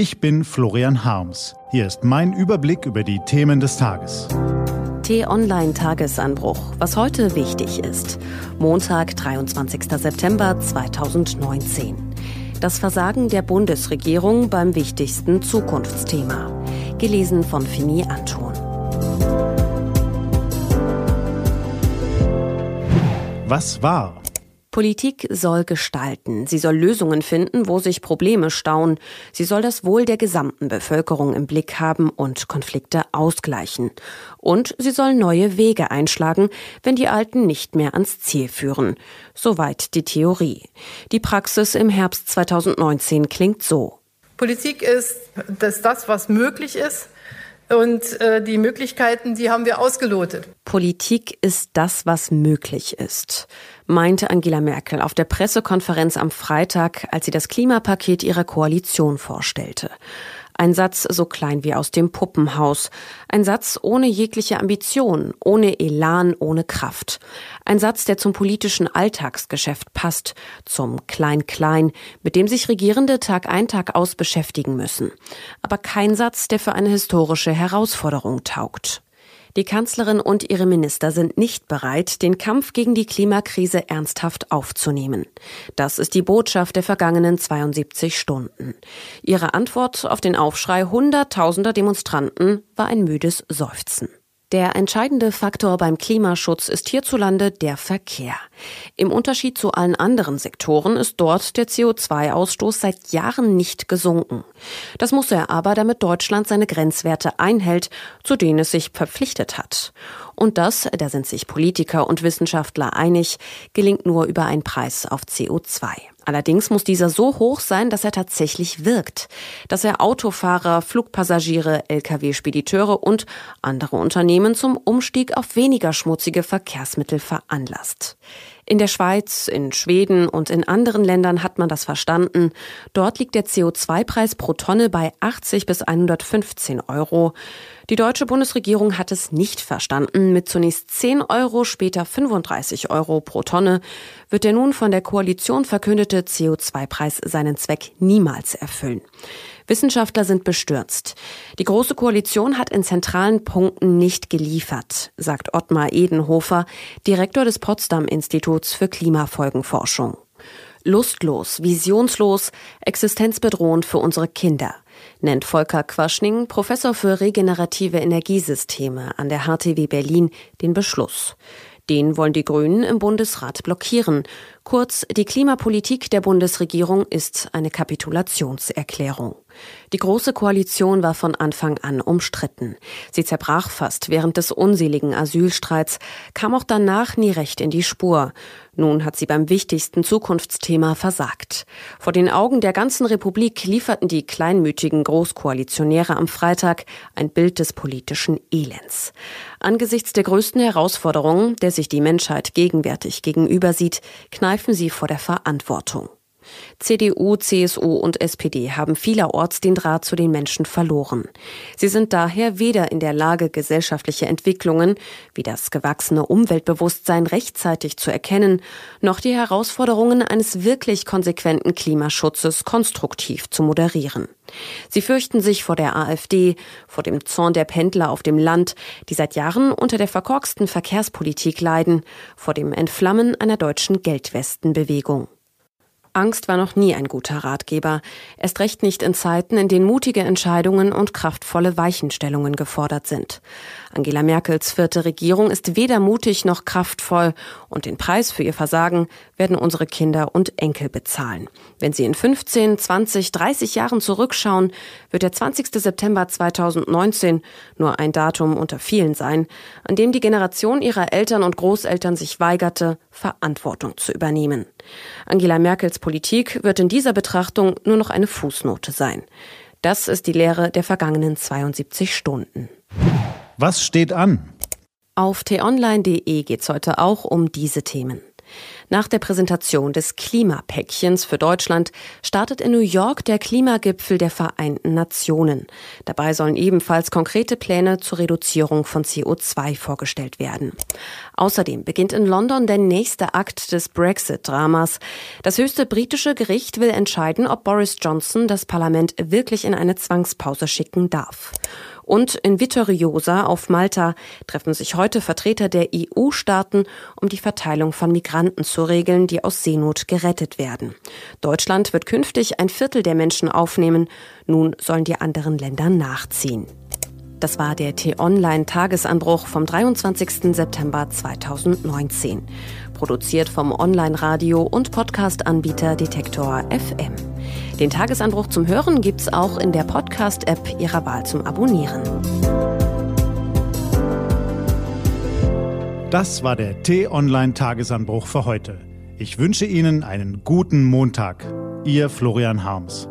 Ich bin Florian Harms. Hier ist mein Überblick über die Themen des Tages. T-Online-Tagesanbruch. Was heute wichtig ist. Montag, 23. September 2019. Das Versagen der Bundesregierung beim wichtigsten Zukunftsthema. Gelesen von Fini Anton. Was war? Politik soll gestalten. Sie soll Lösungen finden, wo sich Probleme stauen. Sie soll das Wohl der gesamten Bevölkerung im Blick haben und Konflikte ausgleichen. Und sie soll neue Wege einschlagen, wenn die alten nicht mehr ans Ziel führen. Soweit die Theorie. Die Praxis im Herbst 2019 klingt so. Politik ist das, das was möglich ist und äh, die Möglichkeiten, die haben wir ausgelotet. Politik ist das, was möglich ist, meinte Angela Merkel auf der Pressekonferenz am Freitag, als sie das Klimapaket ihrer Koalition vorstellte. Ein Satz so klein wie aus dem Puppenhaus. Ein Satz ohne jegliche Ambition, ohne Elan, ohne Kraft. Ein Satz, der zum politischen Alltagsgeschäft passt, zum Klein-Klein, mit dem sich Regierende Tag ein, Tag aus beschäftigen müssen. Aber kein Satz, der für eine historische Herausforderung taugt. Die Kanzlerin und ihre Minister sind nicht bereit, den Kampf gegen die Klimakrise ernsthaft aufzunehmen. Das ist die Botschaft der vergangenen 72 Stunden. Ihre Antwort auf den Aufschrei hunderttausender Demonstranten war ein müdes Seufzen. Der entscheidende Faktor beim Klimaschutz ist hierzulande der Verkehr. Im Unterschied zu allen anderen Sektoren ist dort der CO2-Ausstoß seit Jahren nicht gesunken. Das muss er aber, damit Deutschland seine Grenzwerte einhält, zu denen es sich verpflichtet hat. Und das, da sind sich Politiker und Wissenschaftler einig, gelingt nur über einen Preis auf CO2. Allerdings muss dieser so hoch sein, dass er tatsächlich wirkt, dass er Autofahrer, Flugpassagiere, Lkw-Spediteure und andere Unternehmen zum Umstieg auf weniger schmutzige Verkehrsmittel veranlasst. In der Schweiz, in Schweden und in anderen Ländern hat man das verstanden. Dort liegt der CO2-Preis pro Tonne bei 80 bis 115 Euro. Die deutsche Bundesregierung hat es nicht verstanden. Mit zunächst 10 Euro, später 35 Euro pro Tonne wird der nun von der Koalition verkündete CO2-Preis seinen Zweck niemals erfüllen. Wissenschaftler sind bestürzt. Die Große Koalition hat in zentralen Punkten nicht geliefert, sagt Ottmar Edenhofer, Direktor des Potsdam Instituts für Klimafolgenforschung. Lustlos, visionslos, existenzbedrohend für unsere Kinder, nennt Volker Quaschning, Professor für regenerative Energiesysteme an der HTW Berlin, den Beschluss. Den wollen die Grünen im Bundesrat blockieren. Kurz, die Klimapolitik der Bundesregierung ist eine Kapitulationserklärung. Die Große Koalition war von Anfang an umstritten. Sie zerbrach fast während des unseligen Asylstreits, kam auch danach nie recht in die Spur. Nun hat sie beim wichtigsten Zukunftsthema versagt. Vor den Augen der ganzen Republik lieferten die kleinmütigen Großkoalitionäre am Freitag ein Bild des politischen Elends. Angesichts der größten Herausforderungen, der sich die Menschheit gegenwärtig gegenüber sieht, kneifen sie vor der Verantwortung. CDU, CSU und SPD haben vielerorts den Draht zu den Menschen verloren. Sie sind daher weder in der Lage, gesellschaftliche Entwicklungen wie das gewachsene Umweltbewusstsein rechtzeitig zu erkennen, noch die Herausforderungen eines wirklich konsequenten Klimaschutzes konstruktiv zu moderieren. Sie fürchten sich vor der AfD, vor dem Zorn der Pendler auf dem Land, die seit Jahren unter der verkorksten Verkehrspolitik leiden, vor dem Entflammen einer deutschen Geldwestenbewegung. Angst war noch nie ein guter Ratgeber, erst recht nicht in Zeiten, in denen mutige Entscheidungen und kraftvolle Weichenstellungen gefordert sind. Angela Merkels vierte Regierung ist weder mutig noch kraftvoll und den Preis für ihr Versagen werden unsere Kinder und Enkel bezahlen. Wenn sie in 15, 20, 30 Jahren zurückschauen, wird der 20. September 2019 nur ein Datum unter vielen sein, an dem die Generation ihrer Eltern und Großeltern sich weigerte, Verantwortung zu übernehmen. Angela Merkels Politik wird in dieser Betrachtung nur noch eine Fußnote sein. Das ist die Lehre der vergangenen 72 Stunden. Was steht an? Auf t-online.de geht es heute auch um diese Themen. Nach der Präsentation des Klimapäckchens für Deutschland startet in New York der Klimagipfel der Vereinten Nationen. Dabei sollen ebenfalls konkrete Pläne zur Reduzierung von CO2 vorgestellt werden. Außerdem beginnt in London der nächste Akt des Brexit-Dramas. Das höchste britische Gericht will entscheiden, ob Boris Johnson das Parlament wirklich in eine Zwangspause schicken darf. Und in Vittoriosa auf Malta treffen sich heute Vertreter der EU-Staaten, um die Verteilung von Migranten zu regeln, die aus Seenot gerettet werden. Deutschland wird künftig ein Viertel der Menschen aufnehmen. Nun sollen die anderen Länder nachziehen. Das war der T-Online-Tagesanbruch vom 23. September 2019. Produziert vom Online-Radio- und Podcast-Anbieter Detektor FM. Den Tagesanbruch zum Hören gibt's auch in der Podcast-App Ihrer Wahl zum Abonnieren. Das war der T-Online-Tagesanbruch für heute. Ich wünsche Ihnen einen guten Montag. Ihr Florian Harms.